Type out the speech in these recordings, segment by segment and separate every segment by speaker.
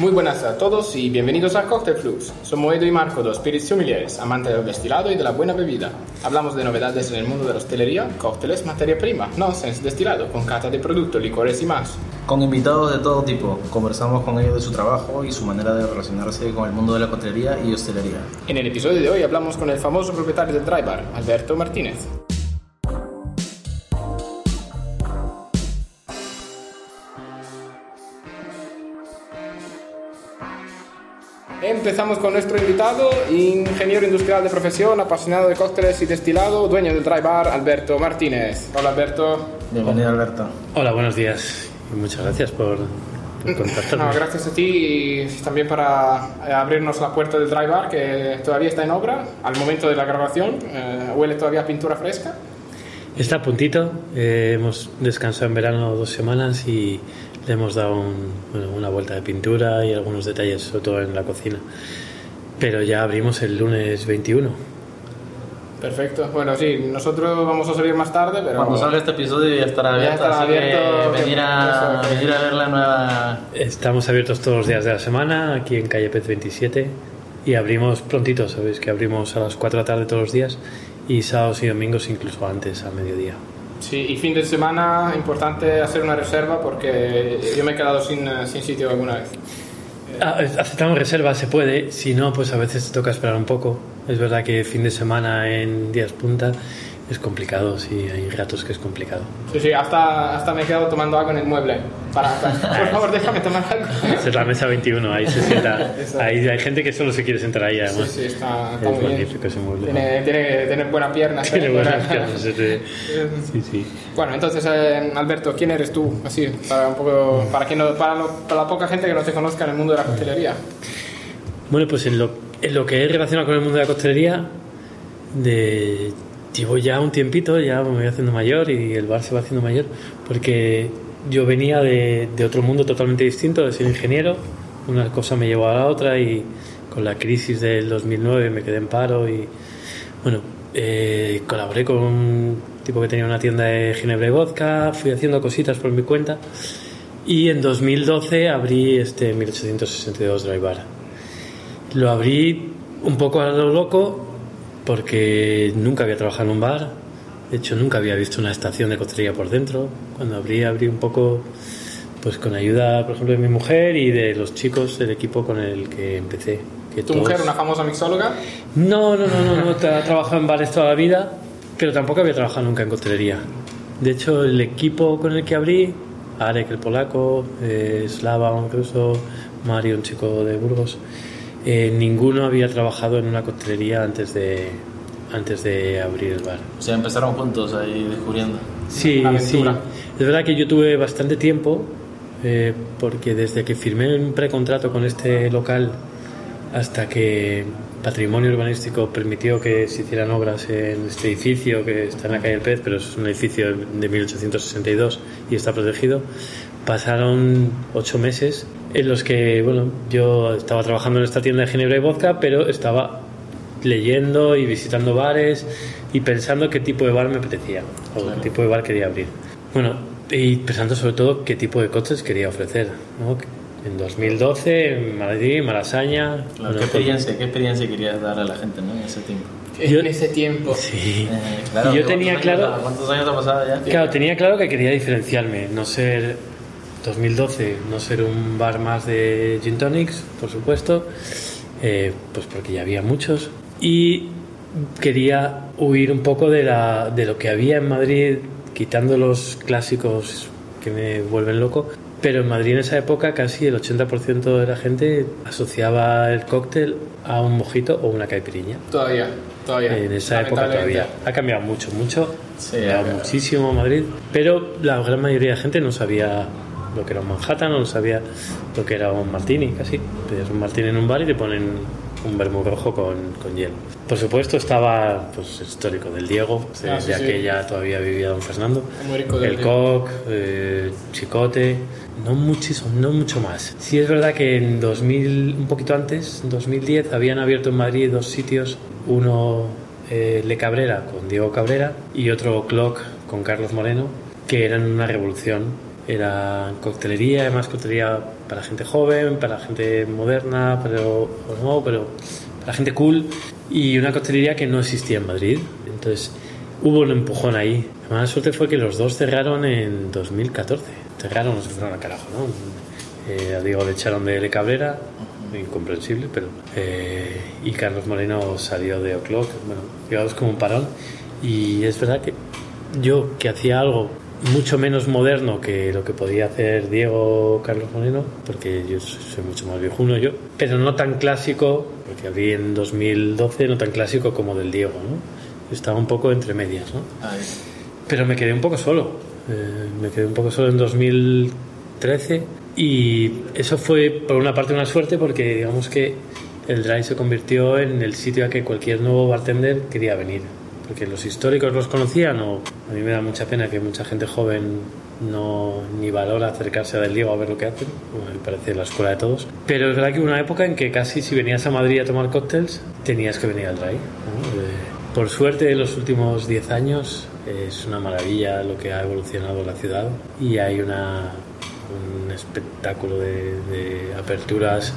Speaker 1: Muy buenas a todos y bienvenidos a Cocktail Flux. Somos Edo y Marco, dos spirits sommeliers, amantes del destilado y de la buena bebida. Hablamos de novedades en el mundo de la hostelería, cócteles, materia prima, nonsense, destilado, con cata de productos, licores y más.
Speaker 2: Con invitados de todo tipo, conversamos con ellos de su trabajo y su manera de relacionarse con el mundo de la coctelería y hostelería.
Speaker 1: En el episodio de hoy hablamos con el famoso propietario del Dry Bar, Alberto Martínez. Empezamos con nuestro invitado, ingeniero industrial de profesión, apasionado de cócteles y destilado, dueño del Dry Bar, Alberto Martínez. Hola Alberto.
Speaker 2: Bienvenido Alberto.
Speaker 3: Hola, buenos días y muchas gracias por, por contactarnos.
Speaker 1: No, gracias a ti y también para eh, abrirnos la puerta del Dry Bar que todavía está en obra al momento de la grabación. eh, huele todavía a pintura fresca.
Speaker 3: Está a puntito, eh, hemos descansado en verano dos semanas y le hemos dado un- bueno, una vuelta de pintura y algunos detalles, sobre todo en la cocina. Pero ya abrimos el lunes 21.
Speaker 1: Perfecto. Bueno, sí, nosotros vamos a salir más tarde, pero...
Speaker 2: Cuando salga este episodio ya estará
Speaker 1: Ya
Speaker 2: abierto,
Speaker 1: estará
Speaker 2: así que
Speaker 1: abierto,
Speaker 2: venir a,
Speaker 1: eso, que-
Speaker 2: venir a ver la nueva...
Speaker 3: Estamos abiertos todos los días de la semana, aquí en calle Pez 27, y abrimos prontito, sabéis que abrimos a las 4 de la tarde todos los días y sábados y domingos incluso antes, a mediodía.
Speaker 1: Sí, y fin de semana, importante hacer una reserva porque yo me he quedado sin, eh, sin sitio alguna vez.
Speaker 3: Ah, aceptamos reservas, se puede. Si no, pues a veces toca esperar un poco. Es verdad que fin de semana en días punta es complicado, sí, hay ratos que es complicado.
Speaker 1: Sí, sí, hasta, hasta me he quedado tomando algo en el mueble. Para, para- por favor, déjame tomar algo.
Speaker 3: Esa es la mesa 21, ahí se sienta. Ahí hay gente que solo se quiere sentar ahí,
Speaker 1: Sí,
Speaker 3: además.
Speaker 1: sí, está, está
Speaker 3: Es
Speaker 1: muy bien.
Speaker 3: magnífico ese mueble.
Speaker 1: Tiene, tiene que tener buena pierna.
Speaker 3: Tiene buenas piernas, ese- Sí, sí.
Speaker 1: Bueno, entonces, eh, Alberto, ¿quién eres tú? Así, para un poco, para que no, para, lo- para la poca gente que no te conozca en el mundo de la coctelería.
Speaker 3: Bueno, pues en lo, en lo que es relacionado con el mundo de la costelería, de, llevo ya un tiempito, ya me voy haciendo mayor y el bar se va haciendo mayor, porque yo venía de, de otro mundo totalmente distinto, de ser ingeniero, una cosa me llevó a la otra y con la crisis del 2009 me quedé en paro y bueno, eh, colaboré con un tipo que tenía una tienda de ginebra y vodka, fui haciendo cositas por mi cuenta y en 2012 abrí este 1862 Dry Bar. Lo abrí un poco a lo loco porque nunca había trabajado en un bar. De hecho, nunca había visto una estación de coctelería por dentro. Cuando abrí, abrí un poco pues con ayuda, por ejemplo, de mi mujer y de los chicos del equipo con el que empecé. Que
Speaker 1: Tu
Speaker 3: todos-
Speaker 1: mujer, una famosa mixóloga.
Speaker 3: no, no, no, no, no, he trabajado en bares toda la vida, pero tampoco había trabajado nunca en coctelería. De hecho, el equipo con el que abrí, Arek el polaco, eh, Slava un ruso, Mario un chico de Burgos, eh, ninguno había trabajado en una coctelería antes de, antes de abrir el bar.
Speaker 2: O sea, empezaron juntos ahí descubriendo.
Speaker 3: Sí, sí. Es verdad que yo tuve bastante tiempo, eh, porque desde que firmé un precontrato con este local hasta que Patrimonio Urbanístico permitió que se hicieran obras en este edificio que está en la calle del Pez, pero es un edificio de 1862 y está protegido, pasaron ocho meses en los que, bueno, yo estaba trabajando en esta tienda de ginebra y vodka, pero estaba leyendo y visitando bares y pensando qué tipo de bar me apetecía o qué tipo de bar quería abrir. Bueno, y pensando sobre todo qué tipo de cócteles quería ofrecer. ¿no? En 2012, en Madrid, Malasaña.
Speaker 2: Claro,
Speaker 3: bueno,
Speaker 2: ¿qué,
Speaker 3: pues-
Speaker 2: experiencia, ¿Qué experiencia querías dar a la gente ¿no? en ese tiempo?
Speaker 3: Yo-
Speaker 1: en ese tiempo.
Speaker 3: Sí.
Speaker 2: Eh, claro,
Speaker 3: Yo
Speaker 2: ¿cuántos
Speaker 3: tenía
Speaker 2: años
Speaker 3: claro-
Speaker 2: ha- ¿Cuántos años ha pasado ya?
Speaker 3: Claro, tenía claro que quería diferenciarme, no ser 2012, no ser un bar más de gin tonics, por supuesto, eh, pues porque ya había muchos y quería huir un poco de, la, de lo que había en Madrid, quitando los clásicos que me vuelven loco. Pero en Madrid en esa época casi el 80% de la gente asociaba el cóctel a un mojito o una caipirinha.
Speaker 1: Todavía, todavía.
Speaker 3: En esa época todavía. Ha cambiado mucho, mucho.
Speaker 2: Sí,
Speaker 3: ha cambiado muchísimo Madrid. Pero la gran mayoría de gente no sabía lo que era un Manhattan, no sabía lo que era un martini, casi. Pedías un martini en un bar y te ponen un vermú rojo con, con hielo. Por supuesto estaba pues, el histórico del Diego, de,
Speaker 1: Ah, sí,
Speaker 3: de
Speaker 1: sí.
Speaker 3: aquella todavía vivía don Fernando. El
Speaker 1: Diego.
Speaker 3: Coq, eh, Chicote, no muchísimo, no mucho más. Sí es verdad que en 2000, un poquito antes, en 2010, habían abierto en Madrid dos sitios, uno eh, Le Cabrera con Diego Cabrera y otro Clock con Carlos Moreno, que eran una revolución Era coctelería, además coctelería para gente joven, para gente moderna, pero o no, pero para gente cool y una coctelería que no existía en Madrid. Entonces hubo un empujón ahí. La mala suerte fue que los dos cerraron en 2014. Cerraron, no se fueron al carajo, ¿no? Eh, a Diego le echaron de L. Cabrera, incomprensible, pero. eh, y Carlos Moreno salió de O'Clock, bueno, digamos como un parón. Y es verdad que yo, que hacía algo mucho menos moderno que lo que podía hacer Diego Carlos Moreno, porque yo soy mucho más viejuno yo, pero no tan clásico, porque abrí en 2012, no tan clásico como del Diego, ¿no? Estaba un poco entre medias, ¿no? Pero me quedé un poco solo. Eh, me quedé un poco solo en 2013 y eso fue por una parte una suerte porque digamos que el Drive se convirtió en el sitio a que cualquier nuevo bartender quería venir. Porque los históricos los conocían o a mí me da mucha pena que mucha gente joven no ni valora acercarse a Del Diego a ver lo que hacen. Bueno, me parece la escuela de todos. Pero es verdad que hubo una época en que casi si venías a Madrid a tomar cócteles tenías que venir al Drive. ¿no? Eh, por suerte, en los últimos 10 años es una maravilla lo que ha evolucionado la ciudad y hay una, un espectáculo de, de aperturas.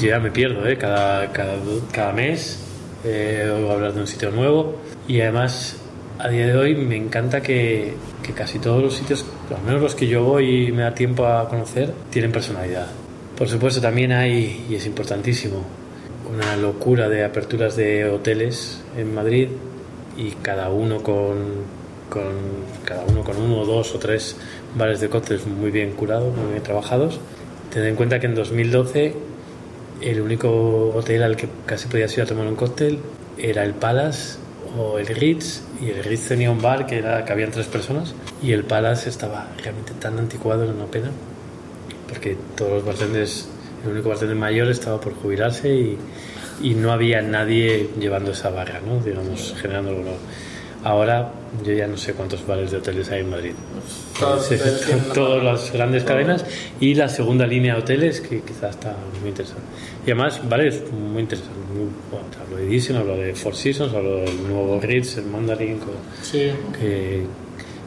Speaker 3: Yo ya me pierdo, ¿eh? cada, cada, cada mes eh, oigo hablar de un sitio nuevo y además a día de hoy me encanta que, que casi todos los sitios, al menos los que yo voy y me da tiempo a conocer, tienen personalidad. Por supuesto, también hay, y es importantísimo, una locura de aperturas de hoteles en Madrid y cada uno con, con cada uno con uno, dos o tres bares de cócteles muy bien curados, muy bien trabajados. Tened en cuenta que en 2012 el único hotel al que casi podías ir a tomar un cóctel era el Palace o el Ritz y el Ritz tenía un bar que era que habían tres personas y el Palace estaba realmente tan anticuado era una pena porque todos los bartenders el único bartender mayor estaba por jubilarse y, y no había nadie llevando esa barra no digamos generando algo nuevo. Ahora yo ya no sé cuántos bares de hoteles hay en Madrid
Speaker 1: Todos
Speaker 3: Sí, todas las grandes cadenas y la segunda línea de hoteles que quizás está muy interesante y además bares muy interesantes muy, bueno, hablo de Disney, hablo de Four Seasons hablo del nuevo Ritz, el Mandarin
Speaker 1: Sí.
Speaker 3: que,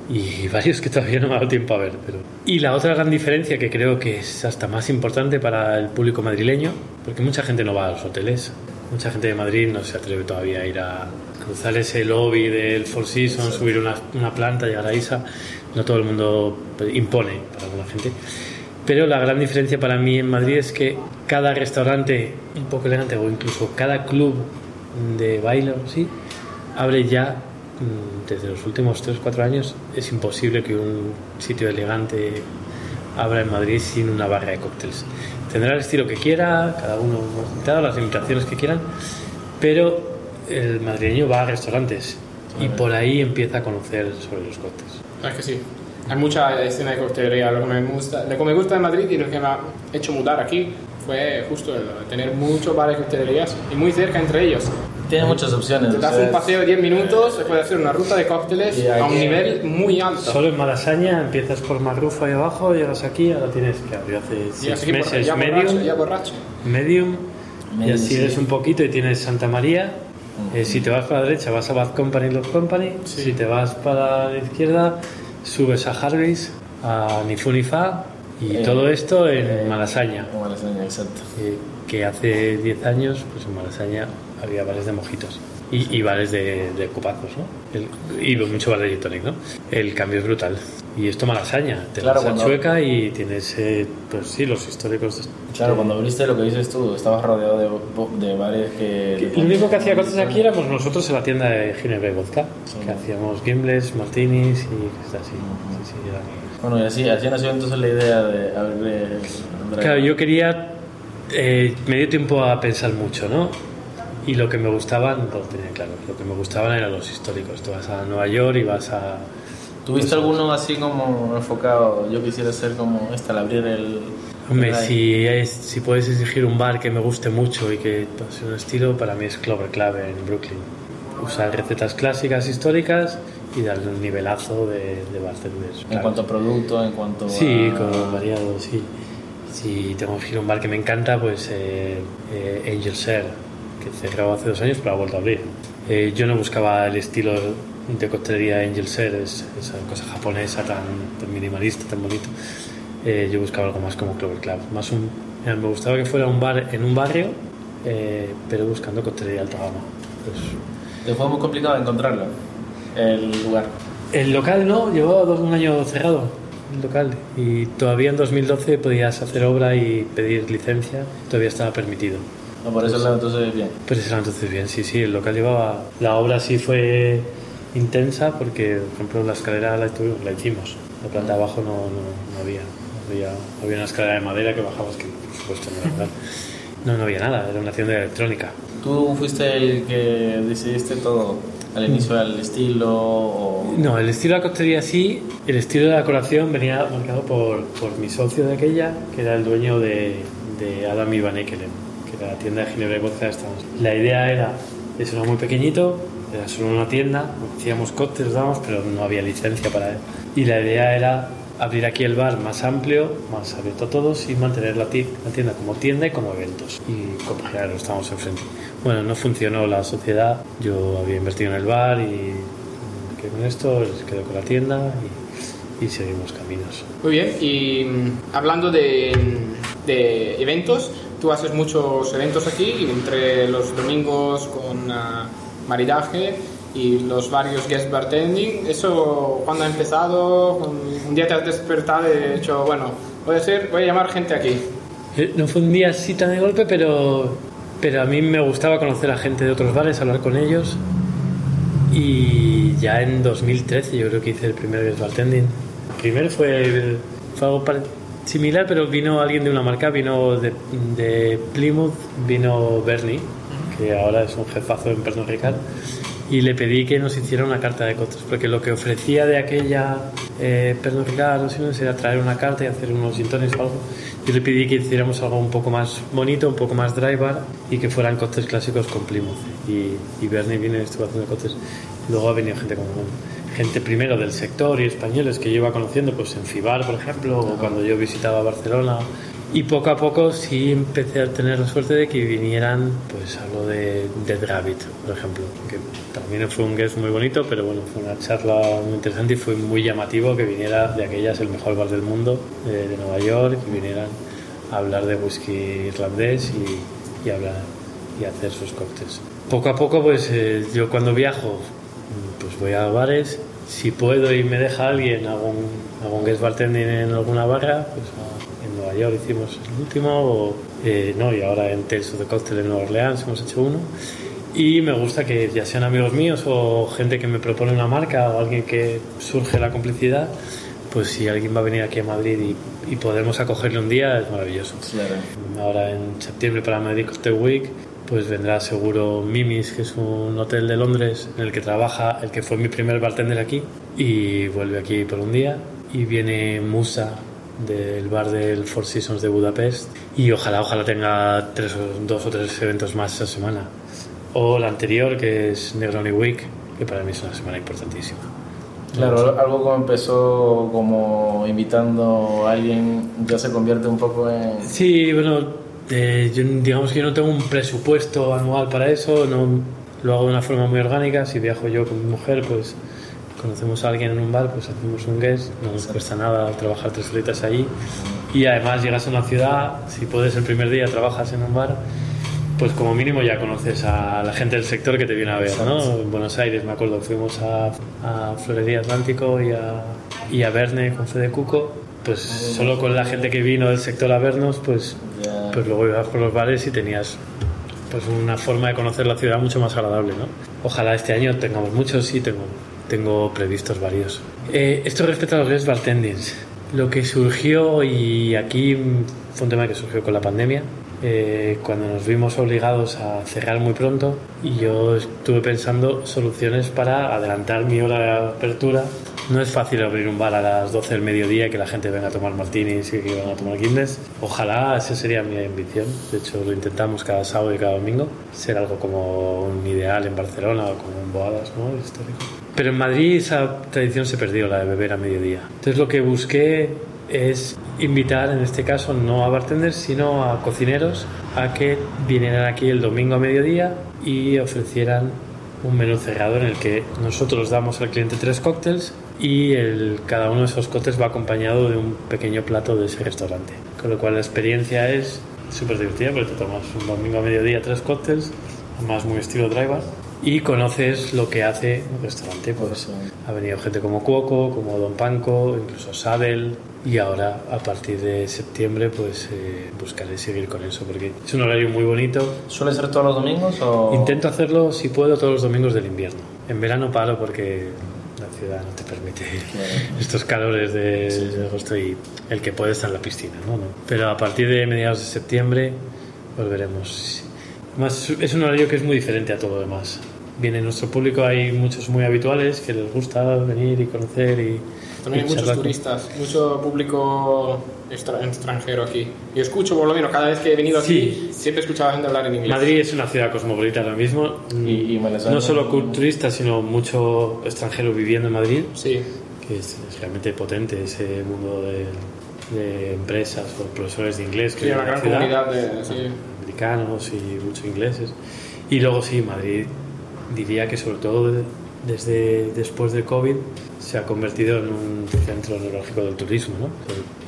Speaker 3: y varios que todavía no me ha dado tiempo a ver. Pero... Y la otra gran diferencia que creo que es hasta más importante para el público madrileño, porque mucha gente no va a los hoteles, mucha gente de Madrid no se atreve todavía a ir a cruzar ese lobby del Four Seasons, subir una, una planta, llegar a Isa, no todo el mundo impone para alguna gente. Pero la gran diferencia para mí en Madrid es que cada restaurante un poco elegante o incluso cada club de baile o así abre ya mm, desde los últimos 3-4 años. Es imposible que un sitio elegante abra en Madrid sin una barra de cócteles. Tendrá el estilo que quiera, cada uno las limitaciones que quieran, pero el madrileño va a restaurantes y por ahí empieza a conocer sobre los cócteles.
Speaker 1: Es que sí. Hay mucha escena de coctelería. Lo que me gusta, lo que me gusta de Madrid y lo que me ha hecho mudar aquí fue justo el tener muchos bares de coctelerías y muy cerca entre ellos.
Speaker 2: Tiene muchas opciones.
Speaker 1: Te das un paseo de 10 minutos, se puede hacer una ruta de cócteles
Speaker 2: Y
Speaker 1: a un nivel muy alto.
Speaker 3: Solo en Malasaña empiezas por Marrufo ahí abajo, llegas aquí, ahora tienes que abrir hace
Speaker 1: Y
Speaker 3: seis
Speaker 1: así por-
Speaker 3: meses
Speaker 1: ya borracho,
Speaker 3: medium,
Speaker 1: ya borracho.
Speaker 3: medium, y
Speaker 2: Medium,
Speaker 3: así
Speaker 2: sí.
Speaker 3: eres un poquito y tienes Santa María. Eh, si te vas para la derecha vas a Bad Company Love Company,
Speaker 1: Sí.
Speaker 3: si te vas para la izquierda subes a Harvey's, a Nifunifa y
Speaker 2: Eh,
Speaker 3: todo esto en
Speaker 2: eh,
Speaker 3: Malasaña.
Speaker 2: En Malasaña, exacto.
Speaker 3: eh, que hace 10 años pues en Malasaña había bares de mojitos y, y bares de, de copazos, ¿no? El- y mucho bar de gin tonic, ¿no? El cambio es brutal. Y esto Malasaña, te
Speaker 2: Claro,
Speaker 3: vas a Chueca y tienes, eh, pues sí, los históricos. de-
Speaker 2: Claro, cuando abriste lo que dices tú, estabas rodeado de, de bares que...
Speaker 3: Lo único que hacía cosas aquí éramos nosotros en la tienda de Ginebra y Vodka, que hacíamos gimbles, martinis y cosas así. Sí, sí, era-
Speaker 2: Bueno, y así, así nació entonces la idea de abrir...
Speaker 3: Claro, yo quería. Eh, me dio tiempo a pensar mucho, ¿no? Y lo que me gustaban, lo tenía claro. Lo que me gustaban eran los históricos. Tú vas a Nueva York y vas a.
Speaker 2: ¿Tuviste alguno así como enfocado? Yo quisiera ser como este, al abrir el...
Speaker 3: Hombre, si, es- si puedes exigir un bar que me guste mucho y que pase un estilo, para mí es Clover Club en Brooklyn. Usar recetas clásicas, históricas y darle un nivelazo de, de bartenders.
Speaker 2: En
Speaker 3: claro.
Speaker 2: cuanto a producto, en cuanto
Speaker 3: Sí,
Speaker 2: a...
Speaker 3: con variado, sí. Si tengo que ir a un bar que me encanta, pues eh, eh, Angel Share, que cerró hace dos años pero ha vuelto a abrir. Eh, yo no buscaba el estilo de coctelería Angel Ser, es, esa cosa japonesa tan, tan minimalista, tan bonito. Eh, yo buscaba algo más como Clover Club. Más un, mira, me gustaba que fuera un bar en un barrio, eh, pero buscando coctelería de alta gama. Pues,
Speaker 2: ¿Te fue muy complicado encontrarlo? El lugar.
Speaker 3: el local no, llevaba dos, un año cerrado, el local, y todavía en 2012 podías hacer obra y pedir licencia, todavía estaba permitido.
Speaker 2: No, por eso lado entonces bien.
Speaker 3: Pues era entonces bien, sí, sí, el local llevaba... La obra sí fue intensa porque, por ejemplo, la escalera la, tuvimos- la hicimos. La planta de abajo no, no, no había. Había. Había una escalera de madera que bajabas que, por supuesto, no era. No, no había nada, era una tienda de electrónica.
Speaker 2: ¿Tú fuiste el que decidiste todo al inicio del estilo o...?
Speaker 3: No, el estilo de la coctelería sí, el estilo de la decoración venía marcado por, por mi socio de aquella, que era el dueño de, de Adam y Van Ekelen, era la tienda de Ginebra y vodka de Estados. La idea era, eso era muy pequeñito, era solo una tienda, hacíamos cócteles, dábamos, pero no había licencia para él. Y la idea era abrir aquí el bar más amplio, más abierto a todos y mantener la, la tienda como tienda y como eventos. Y compaginarlo, estamos enfrente. Bueno, no funcionó la sociedad, yo había invertido en el bar y con esto, les quedo con la tienda y, y seguimos caminos.
Speaker 1: Muy bien, y mm, hablando de, de eventos, tú haces muchos eventos aquí, entre los domingos con ah, maridaje y los varios guest bartending. ¿Eso cuándo ha empezado? Un- día te has despertado y has dicho, bueno, voy a, ser, voy a llamar gente aquí.
Speaker 3: Eh, No fue un día así tan de golpe, pero, pero a mí me gustaba conocer a gente de otros bares, hablar con ellos. Y ya en 2013 yo creo que hice el primer guest bartending. El primero fue, fue algo pare- similar, pero vino alguien de una marca, vino de, de Plymouth, vino Bernie, que ahora es un jefazo en Pernod Ricard, y le pedí que nos hiciera una carta de costes, porque lo que ofrecía de aquella eh, Pernod Ricard no sé, era traer una carta y hacer unos sintones o algo. Yo le pedí que hiciéramos algo un poco más bonito, un poco más dry bar y que fueran costes clásicos con Plymouth. Y, y Bernie vino y estuvo haciendo. Luego ha venido gente como gente primero del sector y españoles que yo iba conociendo, pues en Fibar, por ejemplo, o cuando yo visitaba Barcelona. Y poco a poco sí empecé a tener la suerte de que vinieran, pues hablo de Dead Rabbit, por ejemplo, que también fue un guest muy bonito, pero bueno, fue una charla muy interesante y fue muy llamativo que viniera de aquellas el mejor bar del mundo, de, de Nueva York, que vinieran a hablar de whisky irlandés y, y hablar y hacer sus cócteles. Poco a poco, pues eh, yo cuando viajo, pues voy a bares, si puedo y me deja alguien, hago un, hago un guest bartending en alguna barra, pues a- en Nueva York hicimos el último, o, eh, no, y ahora en Tales of the Cocktail en Nueva Orleans hemos hecho uno. Y me gusta que ya sean amigos míos o gente que me propone una marca o alguien que surge la complicidad, pues si alguien va a venir aquí a Madrid y, y podemos acogerle un día, es maravilloso.
Speaker 2: Claro.
Speaker 3: Ahora en septiembre para Madrid Cocktail Week, pues vendrá seguro Mimis, que es un hotel de Londres en el que trabaja el que fue mi primer bartender aquí y vuelve aquí por un día. Y viene Musa del bar del Four Seasons de Budapest y ojalá, ojalá tenga tres dos o tres eventos más esa semana. O la anterior, que es Negroni Week, que para mí es una semana importantísima.
Speaker 2: Claro, algo como empezó como invitando a alguien, ya se convierte un poco en...
Speaker 3: Sí, bueno, eh, yo, digamos que yo no tengo un presupuesto anual para eso, no lo hago de una forma muy orgánica. Si viajo yo con mi mujer, pues conocemos a alguien en un bar, pues hacemos un guest, no nos cuesta nada trabajar tres horitas allí. Y además llegas a una ciudad, si puedes el primer día trabajas en un bar, pues como mínimo ya conoces a la gente del sector que te viene a ver, ¿no? En Buenos Aires, me acuerdo, fuimos a, a Florería Atlántico y a, y a Verne con Fede Cuco, pues solo con la gente que vino del sector a vernos, pues, pues luego ibas por los bares y tenías pues una forma de conocer la ciudad mucho más agradable, ¿no? Ojalá este año tengamos muchos y tengo, tengo previstos varios. Eh, esto respecto a los guest bartendings. Lo que surgió, y aquí fue un tema que surgió con la pandemia, eh, cuando nos vimos obligados a cerrar muy pronto y yo estuve pensando soluciones para adelantar mi hora de apertura. No es fácil abrir un bar a las 12 del mediodía que la gente venga a tomar martinis y que van a tomar Guinness. Ojalá esa sería mi ambición. De hecho, lo intentamos cada sábado y cada domingo. Ser algo como un ideal en Barcelona o como en Boadas, ¿no? Pero en Madrid esa tradición se perdió, la de beber a mediodía. Entonces lo que busqué es invitar, en este caso, no a bartenders, sino a cocineros a que vinieran aquí el domingo a mediodía y ofrecieran un menú cerrado en el que nosotros damos al cliente tres cócteles y el, cada uno de esos cócteles va acompañado de un pequeño plato de ese restaurante. Con lo cual la experiencia es súper divertida porque te tomas un domingo a mediodía tres cócteles, además muy estilo driver, y conoces lo que hace un restaurante. Pues ha venido gente como Cuoco, como Don Panco, incluso Sabel, y ahora a partir de septiembre pues eh, buscaré seguir con eso porque es un horario muy bonito.
Speaker 2: ¿Suele ser todos los domingos o...?
Speaker 3: Intento hacerlo si puedo todos los domingos del invierno. En verano paro porque ciudad no te permite estos calores de, de agosto y el que puede estar en la piscina, ¿no? ¿no? Pero a partir de mediados de septiembre volveremos. Más, es un horario que es muy diferente a todo lo demás. Viene nuestro público, hay muchos muy habituales que les gusta venir y conocer y...
Speaker 1: También hay
Speaker 3: y
Speaker 1: muchos turistas, mucho público extra- extranjero aquí. Yo escucho, por lo menos, cada vez que he venido aquí, siempre escuchaba gente hablar en inglés.
Speaker 3: Madrid es una ciudad cosmopolita ahora mismo.
Speaker 2: Y- y
Speaker 3: no solo turistas, sino mucho extranjero viviendo en Madrid,
Speaker 1: Sí,
Speaker 3: que es, es realmente potente ese mundo de, de empresas o profesores de inglés que
Speaker 1: sí, una gran
Speaker 3: ciudad,
Speaker 1: comunidad de... Sí.
Speaker 3: americanos y muchos ingleses. Y luego sí, Madrid diría que sobre todo de- desde después del COVID se ha convertido en un centro neurálgico del turismo, ¿no?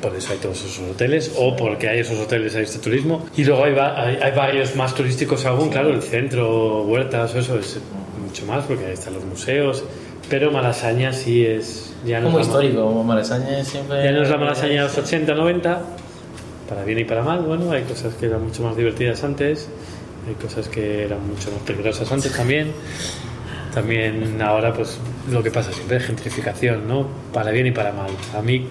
Speaker 3: Por eso hay todos esos hoteles, o porque hay esos hoteles hay este turismo. Y luego hay, va- hay, hay varios más turísticos aún, claro, el centro, huertas, eso es mucho más, porque ahí están los museos. Pero Malasaña sí es... Ya no
Speaker 2: Como
Speaker 3: es
Speaker 2: histórico, como Malasaña siempre...
Speaker 3: ya no es la Malasaña de los 80, 90, para bien y para mal. Bueno, hay cosas que eran mucho más divertidas antes, hay cosas que eran mucho más peligrosas antes también. También ahora, pues lo que pasa siempre es gentrificación, ¿no? Para bien y para mal. A mí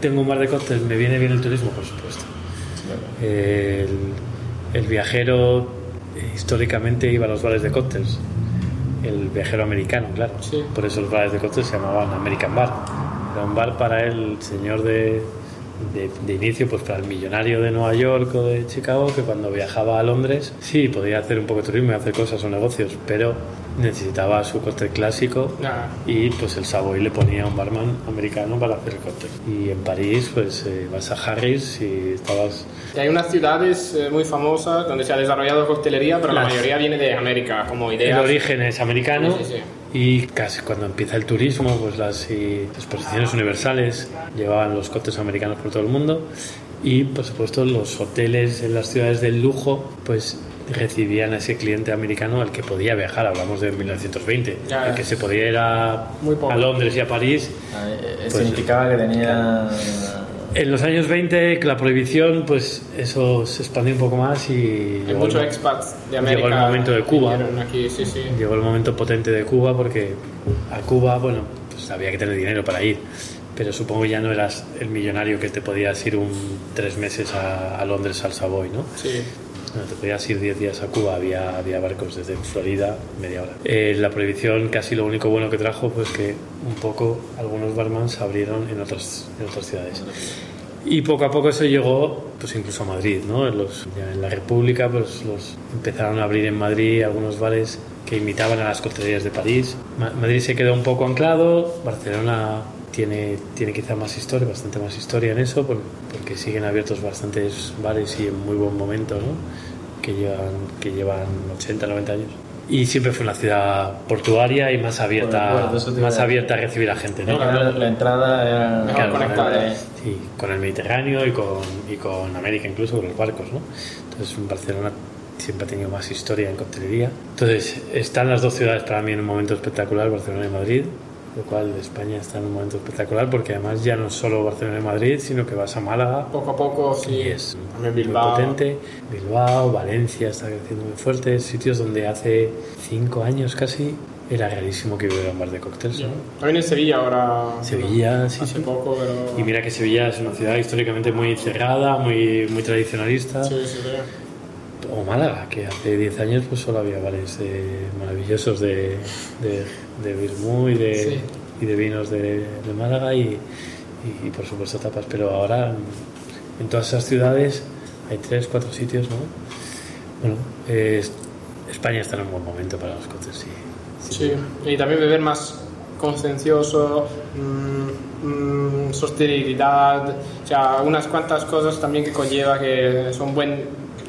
Speaker 3: tengo un bar de cócteles, me viene bien el turismo, por supuesto. El, el viajero eh, históricamente iba a los bares de cócteles. El viajero americano, claro.
Speaker 1: Sí.
Speaker 3: Por eso los bares de cócteles se llamaban American Bar. Era un bar para el señor de, de, de inicio, pues para el millonario de Nueva York o de Chicago, que cuando viajaba a Londres, sí, podía hacer un poco de turismo y hacer cosas o negocios, pero necesitaba su cóctel clásico
Speaker 1: Nada.
Speaker 3: y pues el Savoy le ponía un barman americano para hacer el cóctel. Y en París, pues eh, vas a Harris y estabas...
Speaker 1: Y hay unas ciudades eh, muy famosas donde se ha desarrollado coctelería, pero la
Speaker 3: Las-
Speaker 1: mayoría viene de América, como
Speaker 3: El
Speaker 1: ideas.
Speaker 3: origen es americano
Speaker 1: Sí, sí,
Speaker 3: y casi cuando empieza el turismo, pues las y exposiciones universales llevaban los cócteles americanos por todo el mundo y por supuesto los hoteles en las ciudades del lujo, pues recibían a ese cliente americano al que podía viajar, hablamos de 1920,
Speaker 1: Ya,
Speaker 3: el que se podía ir a, a Londres y a París
Speaker 2: Ah, eh,
Speaker 3: Pues,
Speaker 2: significaba que tenía...
Speaker 3: En los años 20, la prohibición, pues eso se expandió un poco más y
Speaker 1: Hay
Speaker 3: llegó,
Speaker 1: muchos
Speaker 3: el,
Speaker 1: expats de
Speaker 3: llegó
Speaker 1: América.
Speaker 3: el momento de Cuba.
Speaker 1: Aquí, sí, sí.
Speaker 3: llegó el momento potente de Cuba porque a Cuba, bueno, pues había que tener dinero para ir. Pero supongo que ya no eras el millonario que te podías ir un tres meses a, a Londres al Savoy, ¿no?
Speaker 1: Sí.
Speaker 3: No, te podías ir 10 días a Cuba, había, había barcos desde Florida, media hora. Eh, la prohibición casi lo único bueno que trajo pues que un poco algunos barmans abrieron en otras, en otras ciudades. Y poco a poco eso llegó pues incluso a Madrid, ¿no? Los- en la República pues los empezaron a abrir en Madrid algunos bares que imitaban a las coctelerías de París. Ma- Madrid se quedó un poco anclado, Barcelona tiene, tiene quizá más historia, bastante más historia en eso, por- porque siguen abiertos bastantes bares y en muy buen momento, ¿no? Que llevan, que llevan 80, 90 años. Y siempre fue una ciudad portuaria y más abierta,
Speaker 2: a
Speaker 3: más abierta a recibir a gente, ¿no?
Speaker 2: La, la entrada era...
Speaker 3: Claro,
Speaker 1: conectada.
Speaker 3: Sí, con el Mediterráneo y con, y con América, incluso con los barcos, ¿no? Entonces, Barcelona siempre ha tenido más historia en coctelería. Entonces, están las dos ciudades para mí en un momento espectacular, Barcelona y Madrid, lo cual España está en un momento espectacular porque además ya no es solo Barcelona y Madrid, sino que vas a Málaga,
Speaker 1: Poco a poco, sí.
Speaker 3: y es
Speaker 1: También
Speaker 3: muy
Speaker 1: Bilbao.
Speaker 3: potente. Bilbao, Valencia está creciendo muy fuerte, sitios donde hace cinco años casi era rarísimo que hubiera un bar de cócteles. ¿no?
Speaker 1: También en Sevilla ahora.
Speaker 3: Sevilla, sí,
Speaker 1: Hace
Speaker 3: sí.
Speaker 1: poco, pero.
Speaker 3: Y mira que Sevilla es una ciudad históricamente muy cerrada, muy, muy tradicionalista.
Speaker 1: Sí, sí, sí.
Speaker 3: O Málaga, que hace 10 años pues solo había bares eh, maravillosos de, de, de Birmú y de,
Speaker 1: Sí.
Speaker 3: y de vinos de, de Málaga y, y, por supuesto tapas. Pero ahora en- todas esas ciudades hay 3, 4 sitios, ¿no? Bueno, eh, España está en un buen momento para los coches, sí.
Speaker 1: Sí, y también beber más consciencioso, mm, mm, sostenibilidad, o sea, unas cuantas cosas también que conlleva que son buen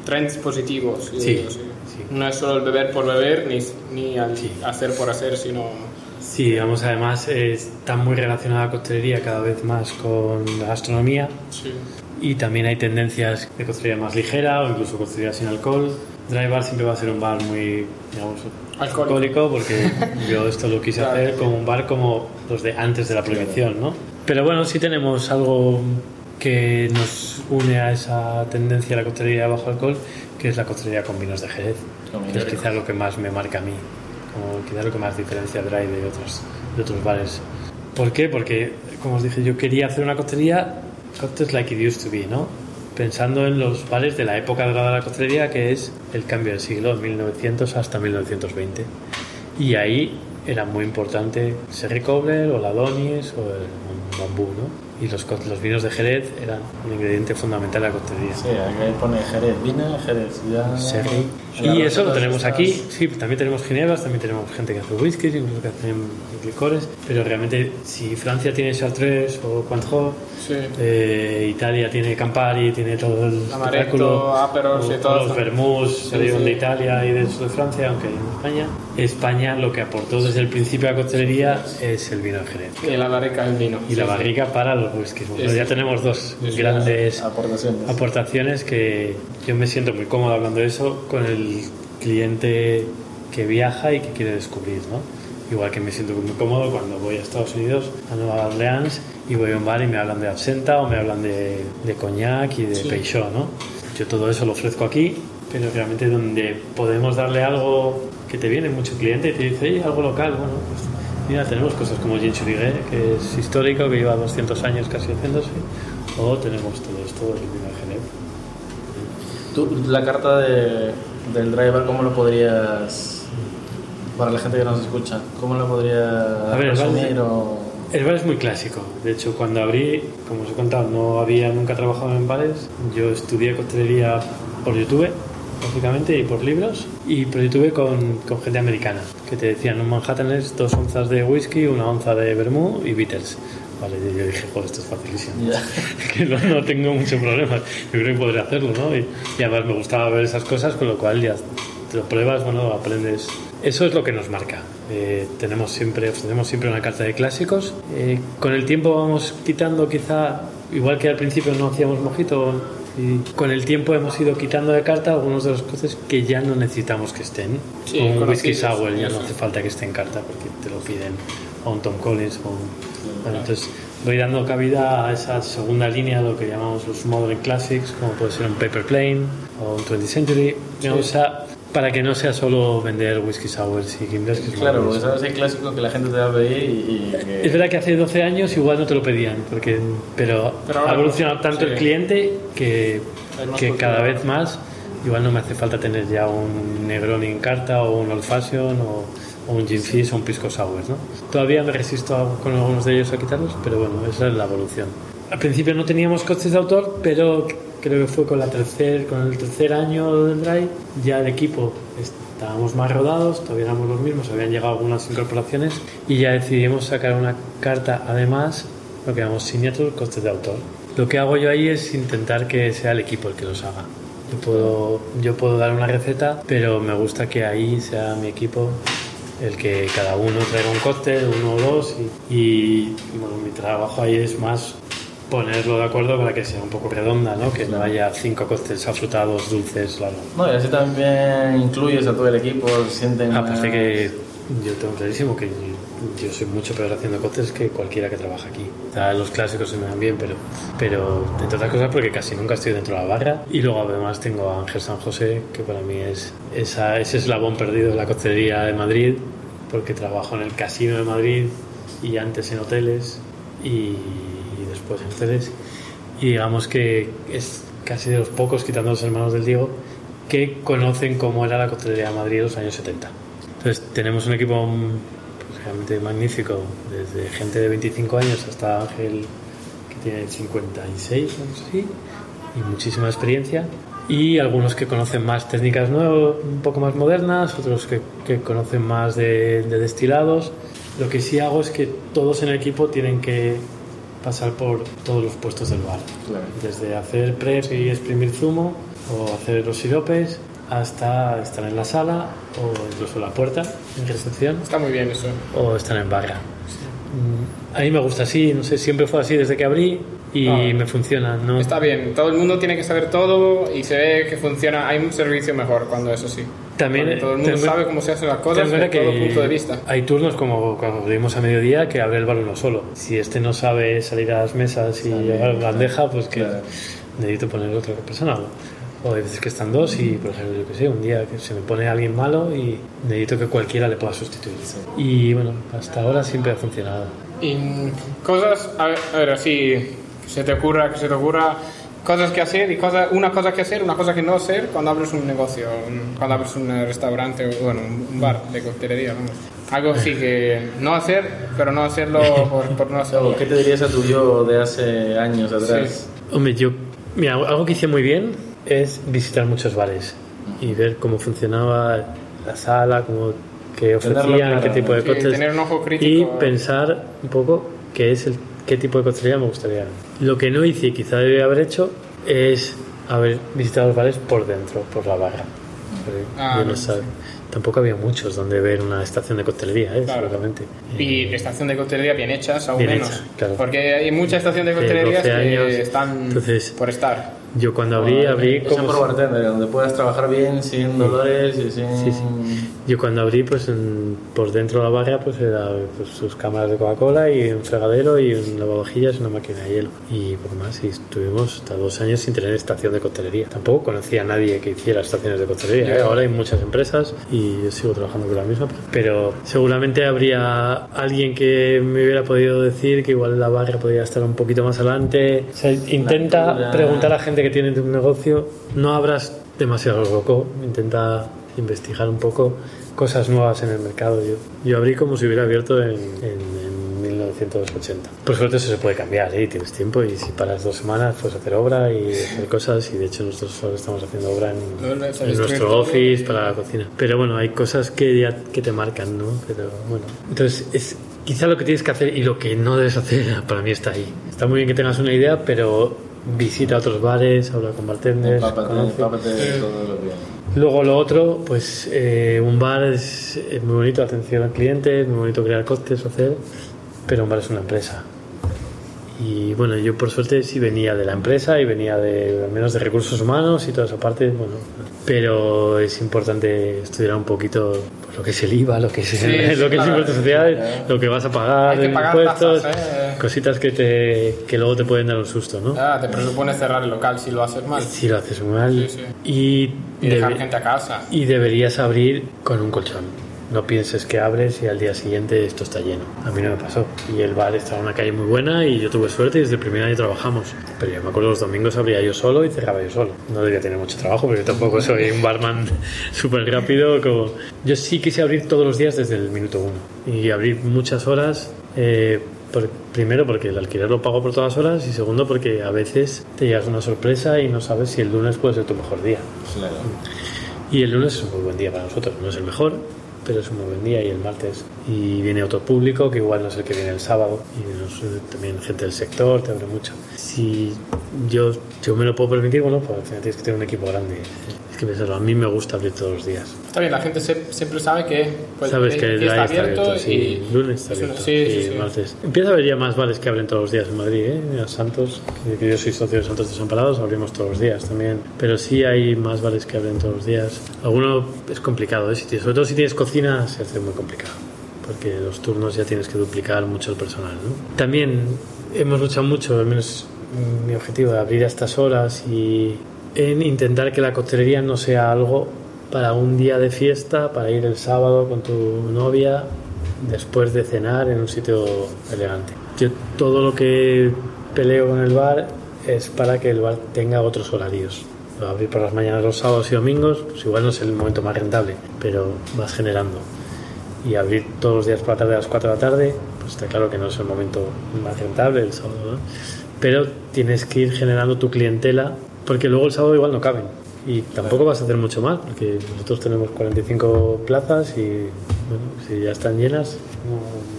Speaker 1: trends positivos.
Speaker 3: Sí,
Speaker 1: digo, sí.
Speaker 3: sí,
Speaker 1: No es solo el beber por beber, ni, ni al hacer por hacer, sino...
Speaker 3: Sí, vamos, además eh, está muy relacionada la coctelería cada vez más con la gastronomía
Speaker 1: Sí.
Speaker 3: y también hay tendencias de coctelería más ligera o incluso coctelería sin alcohol. Dry bar siempre va a ser un bar muy, digamos,
Speaker 1: Alcohólico.
Speaker 3: alcohólico porque yo esto lo quise
Speaker 1: Claro.
Speaker 3: hacer como un bar como los de antes de la prohibición, ¿no? Pero bueno, sí tenemos algo que nos une a esa tendencia a la coctelería de bajo alcohol, que es la coctelería con vinos de Jerez, que es quizás lo que más me marca a mí, como quizás lo que más diferencia a Dry de otros, de otros bares. ¿Por qué? Porque, como os dije, yo quería hacer una coctelería cocktails like it used to be, ¿no? Pensando en los bares de la época dorada de la coctelería, que es el cambio del siglo, 1900 hasta 1920. Y ahí era muy importante el Cobbler o la Donis o el bambú, ¿no? Y los, los vinos de Jerez eran un ingrediente fundamental de la coctelería.
Speaker 2: Sí, aquí pone Jerez, vino Jerez. Ya,
Speaker 3: Sherry. Y eso lo tenemos
Speaker 2: estas-
Speaker 3: aquí. Sí, también tenemos ginebras, también tenemos gente que hace whisky, incluso que hacen licores. Pero realmente, si Francia tiene Chartres o Cointreau,
Speaker 1: Sí.
Speaker 3: eh, Italia tiene Campari, tiene todo el
Speaker 1: Amaretto. Aperol,
Speaker 3: o-
Speaker 1: sí,
Speaker 3: o
Speaker 1: todo
Speaker 3: los vermús
Speaker 1: Sí,
Speaker 3: de Italia y del sur de Francia, aunque en España. España lo que aportó desde el principio a la coctelería es el vino de Jerez.
Speaker 1: Y la barrica del vino.
Speaker 3: Y la barrica para los whiskies. Bueno,
Speaker 1: Es-
Speaker 3: ya tenemos dos
Speaker 1: es
Speaker 3: grandes
Speaker 2: Aportaciones.
Speaker 3: aportaciones que yo me siento muy cómodo hablando de eso con el cliente que viaja y que quiere descubrir, ¿no? Igual que me siento muy cómodo cuando voy a Estados Unidos, a Nueva Orleans, y voy a un bar y me hablan de absenta o me hablan de, de coñac y de
Speaker 1: Sí.
Speaker 3: peixó, ¿no? Yo todo eso lo ofrezco aquí, pero realmente donde podemos darle algo que te viene mucho cliente y te dice, "Oye, algo local, bueno, pues mira, tenemos cosas como Gin Churigué, que es histórico, que lleva 200 años casi haciéndose, o tenemos todo esto vino de Jerez.
Speaker 2: Tú, la carta de, del driver, ¿cómo lo podrías, para la gente que nos escucha, cómo lo podría
Speaker 3: ver,
Speaker 2: resumir
Speaker 3: vale.
Speaker 2: o...
Speaker 3: El bar es muy clásico. De hecho, cuando abrí, como os he contado, no había nunca trabajado en bares. Yo estudié coctelería por YouTube, básicamente, y por libros. Y YouTube con, con gente americana, que te decían un Manhattan es dos onzas de whisky, una onza de vermú y bitters. Vale, yo dije, joder, esto es facilísimo.
Speaker 2: Ya.
Speaker 3: que no, no tengo mucho problema. Yo creo que podré hacerlo, ¿no? Y, y además me gustaba ver esas cosas, con lo cual ya te lo pruebas, bueno, aprendes. Eso es lo que nos marca. Eh, tenemos siempre, ofrecemos siempre una carta de clásicos. Eh, con el tiempo vamos quitando quizá, igual que al principio no hacíamos mojito, y con el tiempo hemos ido quitando de carta algunos de los cosas que ya no necesitamos que estén.
Speaker 1: Sí,
Speaker 3: Como un whisky sour ya no hace falta que esté en carta porque te lo piden. O un Tom Collins o un... Bueno, entonces voy dando cabida a esa segunda línea, lo que llamamos los Modern Classics, como puede ser un Paper Plane o un 20th Century, digamos, o sea, para que no sea solo vender whisky sours y gimblers. que
Speaker 2: Claro, porque sabes el clásico que la gente te va a pedir y... que-
Speaker 3: Es verdad que hace 12 años igual no te lo pedían, porque, pero,
Speaker 1: Pero ahora
Speaker 3: ha evolucionado tanto
Speaker 1: sí.
Speaker 3: el cliente que, que cada vez más igual no me hace falta tener ya un Negroni en carta o un Old Fashion o, o un Gin Fizz o un Pisco Sour, ¿no? Todavía me resisto a- con algunos de ellos a quitarlos, pero bueno, esa es la evolución. Al principio no teníamos costes de autor, pero creo que fue con, la tercer, con el tercer año del Dry, ya el equipo estábamos más rodados, todavía éramos los mismos, habían llegado algunas incorporaciones y ya decidimos sacar una carta, además, lo que llamamos signature, costes de autor. Lo que hago yo ahí es intentar que sea el equipo el que los haga. Yo puedo, yo puedo dar una receta, pero me gusta que ahí sea mi equipo el que cada uno traiga un cóctel, uno o dos, y, y, bueno, mi trabajo ahí es más ponerlo de acuerdo para que sea un poco redonda, ¿no? Que no haya cinco cócteles afrutados, dulces, claro.
Speaker 2: No, y así también incluyes a todo el equipo, sienten...
Speaker 3: Aparte
Speaker 2: más-
Speaker 3: que yo tengo clarísimo que yo soy mucho peor haciendo cócteles que cualquiera que trabaja aquí. Los clásicos se me dan bien, pero, pero entre otras cosas porque casi nunca estoy dentro de la barra. Y luego además tengo a Ángel San José, que para mí es esa, ese eslabón perdido de la coctelería de Madrid, porque trabajo en el casino de Madrid y antes en hoteles y después en hoteles. Y digamos que es casi de los pocos, quitando los hermanos del Diego, que conocen cómo era la coctelería de Madrid en los años 70. Entonces tenemos un equipo mm, pues, realmente magnífico, desde gente de 25 años hasta Ángel que tiene 56 o así, y muchísima experiencia. Y algunos que conocen más técnicas nuevas, un poco más modernas, otros que, que conocen más de, de destilados. Lo que sí hago es que todos en el equipo tienen que pasar por todos los puestos del bar.
Speaker 2: Claro.
Speaker 3: Desde hacer prep y exprimir zumo, o hacer los siropes, hasta estar en la sala o incluso la puerta en recepción
Speaker 1: Está muy bien eso.
Speaker 3: o estar en barra. Mm, A mí me gusta así, no sé, siempre fue así desde que abrí y
Speaker 1: Ah.
Speaker 3: me funciona. No,
Speaker 1: Está bien, todo el mundo tiene que saber todo y se ve que funciona. Hay un servicio mejor cuando es así.
Speaker 3: También,
Speaker 1: todo el mundo sabe cómo se hacen las cosas desde todo punto de vista.
Speaker 3: Hay turnos como cuando abrimos a mediodía que abre el bar uno solo. Si este no sabe salir a las mesas y llevar la bandeja, pues que
Speaker 2: Claro.
Speaker 3: necesito poner otra persona. O hay veces que están dos y, por ejemplo, yo que sé, un día que se me pone alguien malo y necesito que cualquiera le pueda sustituir. Y bueno, hasta ahora siempre ha funcionado.
Speaker 1: Y cosas, a ver, a ver, así, que se te ocurra, que se te ocurra, cosas que hacer y cosas, una cosa que hacer, una cosa que no hacer cuando abres un negocio, un- cuando abres un restaurante o, bueno, un bar de coctelería, vamos. Algo así que no hacer, pero no hacerlo por, por no hacerlo.
Speaker 2: ¿Qué te dirías a tu yo de hace años atrás?
Speaker 3: Hombre, yo, mira, algo que hice muy bien es visitar muchos bares y ver cómo funcionaba la sala, cómo, qué
Speaker 2: Tenerlo
Speaker 3: ofrecían, qué tipo de
Speaker 1: Sí,
Speaker 3: cócteles.
Speaker 1: tener un ojo crítico.
Speaker 3: y pensar un poco qué es el qué tipo de coctelería me gustaría. Lo que no hice y quizá debería haber hecho es haber visitado los bares por dentro, por la barra.
Speaker 1: Ah,
Speaker 3: no sabe. Tampoco había muchos donde ver una estación de coctelería, ¿eh?
Speaker 1: Claro.
Speaker 3: seguramente.
Speaker 1: Y estación de coctelería bien hechas, aún
Speaker 3: Bien
Speaker 1: menos.
Speaker 3: hecha, claro.
Speaker 1: Porque hay muchas estaciones de
Speaker 3: De
Speaker 1: coctelería
Speaker 3: 12 años.
Speaker 1: que están
Speaker 3: Entonces,
Speaker 1: por estar.
Speaker 3: Yo cuando abrí, abrí como...
Speaker 2: por bartender, donde puedas trabajar bien, sin dolores y sin...
Speaker 3: Sí, sí. Yo cuando abrí, pues en- por dentro de la barra, pues era pues, sus cámaras de Coca-Cola y un fregadero y un lavavajillas y una máquina de hielo. Y poco más. Y estuvimos hasta dos años sin tener estación de coctelería. Tampoco conocía a nadie que hiciera estaciones de coctelería. ¿eh? Ahora hay muchas empresas y yo sigo trabajando con la misma. Pero seguramente habría alguien que me hubiera podido decir que igual la barra podría estar un poquito más adelante. O sea, intenta preguntar a gente que tiene un negocio. No abras demasiado loco. Intenta investigar un poco cosas nuevas en el mercado. Yo, yo abrí como si hubiera abierto en, en- en 1980. Por suerte eso se puede cambiar, ¿eh? tienes tiempo y si paras dos semanas puedes hacer obra y hacer cosas y de hecho nosotros ahora estamos haciendo obra en, en nuestro office para la cocina. Pero bueno, hay cosas que ya que te marcan, ¿no? Pero bueno, entonces es quizá lo que tienes que hacer y lo que no debes hacer para mí está ahí. Está muy bien que tengas una idea, pero visita otros bares, habla con bartenders,
Speaker 2: Empápate.
Speaker 3: Luego lo otro, pues eh, un bar es, es muy bonito, atención al cliente, es muy bonito crear costes, hacer, pero un bar es una empresa. Y bueno, yo por suerte sí venía de la empresa y venía de al menos de recursos humanos y toda esa parte, bueno, pero es importante estudiar un poquito lo que es el IVA, lo que es,
Speaker 1: Sí,
Speaker 3: el-
Speaker 1: sí,
Speaker 3: lo que es impuestos sociales, lo que vas a pagar,
Speaker 1: que pagar
Speaker 3: impuestos,
Speaker 1: tasas, ¿eh?
Speaker 3: cositas que te que luego te pueden dar un susto, ¿no?
Speaker 1: Ah, te presupones cerrar el local si lo haces mal.
Speaker 3: Si lo haces mal
Speaker 1: Sí, sí.
Speaker 3: y,
Speaker 1: Y dejar gente a casa.
Speaker 3: y deberías abrir con un colchón. No pienses que abres y al día siguiente esto está lleno. A mí no me pasó. Y el bar estaba en una calle muy buena y yo tuve suerte y desde el primer año trabajamos. Pero yo me acuerdo los domingos abría yo solo y cerraba yo solo. No debía tener mucho trabajo porque yo tampoco soy un barman súper rápido. Como... Yo sí quise abrir todos los días desde el minuto uno. Y abrir muchas horas. eh, por- primero porque el alquiler lo pago por todas horas y segundo porque a veces te llegas una sorpresa y no sabes si el lunes puede ser tu mejor día.
Speaker 2: Claro.
Speaker 3: Y el lunes es un muy buen día para nosotros, no es el mejor, pero es un buen día y el martes. Y viene otro público que igual no es el que viene el sábado y también gente del sector, te abre mucho. Si yo, yo me lo puedo permitir, bueno, pues tienes que tener un equipo grande. Que pensarlo, a mí me gusta abrir todos los días.
Speaker 1: Está bien, la gente se- siempre sabe que, pues,
Speaker 3: Sabes que el
Speaker 1: está
Speaker 3: está abierto, sí,
Speaker 1: y
Speaker 3: el lunes está abierto,
Speaker 1: sí, sí,
Speaker 3: y
Speaker 1: sí.
Speaker 3: martes. Empieza a haber ya más bares que abren todos los días en Madrid, ¿eh? Mira, Santos, que- yo soy socio de Santos Desamparados, abrimos todos los días también. Pero sí hay más bares que abren todos los días. Alguno es complicado, ¿eh? Si tienes- sobre todo si tienes cocina, se hace muy complicado. Porque los turnos ya tienes que duplicar mucho el personal, ¿no? También hemos luchado mucho, al menos mi objetivo de abrir a estas horas y en intentar que la coctelería no sea algo para un día de fiesta, para ir el sábado con tu novia, después de cenar en un sitio elegante. Yo todo lo que peleo con el bar es para que el bar tenga otros horarios. Abrir por las mañanas los sábados y domingos, pues igual no es el momento más rentable, pero vas generando. Y abrir todos los días por la tarde a las 4 de la tarde, pues está claro que no es el momento más rentable el sábado, ¿no? Pero tienes que ir generando tu clientela, porque luego el sábado igual no caben. Y tampoco vas a hacer mucho más, porque nosotros tenemos 45 plazas y bueno, si ya están llenas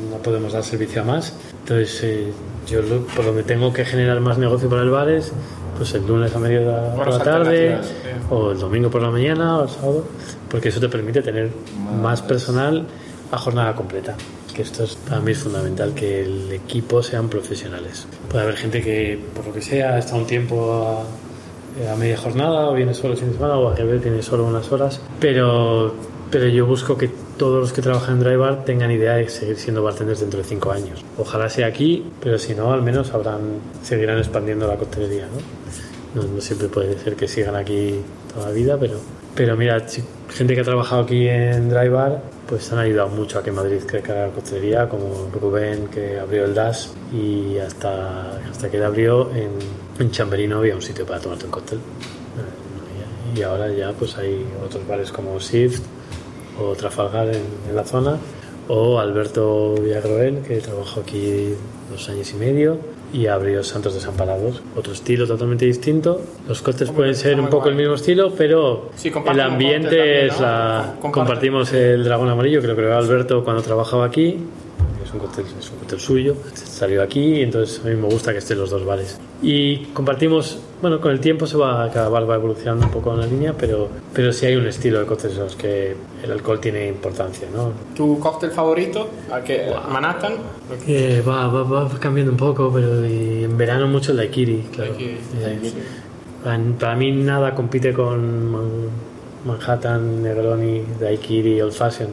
Speaker 3: no, no podemos dar servicio a más. Entonces, eh, yo lo- por donde tengo que generar más negocio para el bar es pues el lunes a media por
Speaker 1: Horas
Speaker 3: la tarde,
Speaker 1: sí.
Speaker 3: o el domingo por la mañana, o el sábado, porque eso te permite tener más personal a jornada completa. Que esto es, para mí es fundamental, que el equipo sean profesionales. Puede haber gente que, por lo que sea, está un tiempo a, a media jornada, o viene solo el fin semana, o al revés, viene solo unas horas, pero, pero yo busco que todos los que trabajan en Dry Bar tengan idea de seguir siendo bartenders dentro de cinco años. Ojalá sea aquí, pero si no, al menos habrán, seguirán expandiendo la coctelería, ¿no? No, siempre puede ser que sigan aquí toda la vida, pero, pero mira, gente que ha trabajado aquí en Dry Bar, pues han ayudado mucho a que Madrid crezca la coctelería, como Rubén que abrió el DAS y hasta, hasta que él abrió en, en Chamberí no había un sitio para tomarte un cóctel. Eh. Y ahora ya pues hay otros bares como Shift o Trafalgar en, en la zona, o Alberto Villagroel, que trabajó aquí dos años y medio y abrió Santos Desamparados. Otro estilo totalmente distinto. Los cócteles pueden ser un poco
Speaker 1: guay.
Speaker 3: el mismo estilo, pero
Speaker 1: Sí,
Speaker 3: el ambiente
Speaker 1: también,
Speaker 3: es
Speaker 1: ¿no?
Speaker 3: la...
Speaker 1: Comparte.
Speaker 3: Compartimos el dragón amarillo, creo que lo creó Alberto cuando trabajaba aquí. Es un cóctel, es un cóctel suyo, salió aquí y entonces a mí me gusta que estén los dos bares. Y compartimos, bueno, con el tiempo se va, cada bar va evolucionando un poco en la línea, pero, pero sí hay un estilo de cócteles en los que el alcohol tiene importancia, ¿no?
Speaker 1: ¿Tu cóctel favorito? ¿A qué? ¿Manhattan?
Speaker 3: Que va, va, va cambiando un poco, pero en verano mucho el daiquiri, claro.
Speaker 1: Daiquiri,
Speaker 3: Eh, para, para mí nada compite con Man- Manhattan, Negroni, daiquiri, Old Fashion.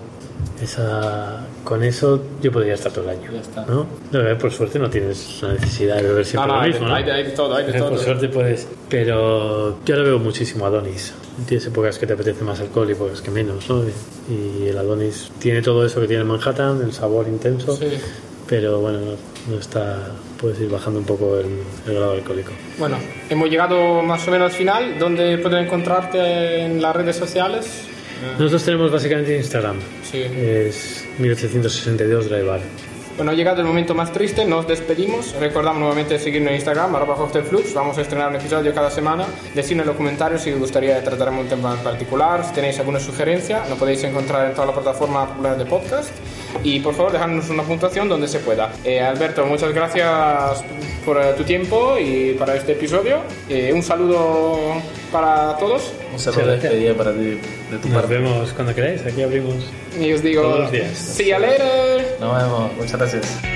Speaker 3: Esa, con eso yo podría estar todo el año.
Speaker 2: Ya está.
Speaker 3: ¿no? No, por suerte no tienes la necesidad de beber siempre
Speaker 1: no,
Speaker 3: lo mismo,
Speaker 1: hay, de, hay de todo, hay de todo.
Speaker 3: Por suerte puedes. Pero yo le veo muchísimo a Adonis. Tienes épocas que te apetece más alcohol y épocas que menos, ¿no? Y el Adonis tiene todo eso que tiene Manhattan, el sabor intenso,
Speaker 1: Sí.
Speaker 3: pero bueno, no, no está. Puedes ir bajando un poco el, el grado alcohólico.
Speaker 1: Bueno, hemos llegado más o menos al final. ¿Dónde pueden encontrarte en las redes sociales?
Speaker 3: Nosotros tenemos básicamente Instagram.
Speaker 1: Sí.
Speaker 3: Es 1862 Dry Bar.
Speaker 1: Bueno, ha llegado el momento más triste, nos despedimos. Recordamos nuevamente seguirnos en Instagram, arroba cocktailflux. Vamos a estrenar un episodio cada semana. Decidnos en los comentarios si os gustaría tratáramos un tema en particular, si tenéis alguna sugerencia, lo podéis encontrar en toda la plataforma popular de podcast. Y por favor, dejadnos una puntuación donde se pueda. Eh, Alberto, muchas gracias por eh, tu tiempo y para este episodio. Eh, un saludo para todos.
Speaker 2: Un saludo despedida para ti, de tu
Speaker 3: Nos
Speaker 2: parte.
Speaker 3: vemos cuando queráis. Aquí abrimos.
Speaker 1: Y os digo,
Speaker 3: Todos los días.
Speaker 1: see you later.
Speaker 2: Nos vemos. Muchas gracias.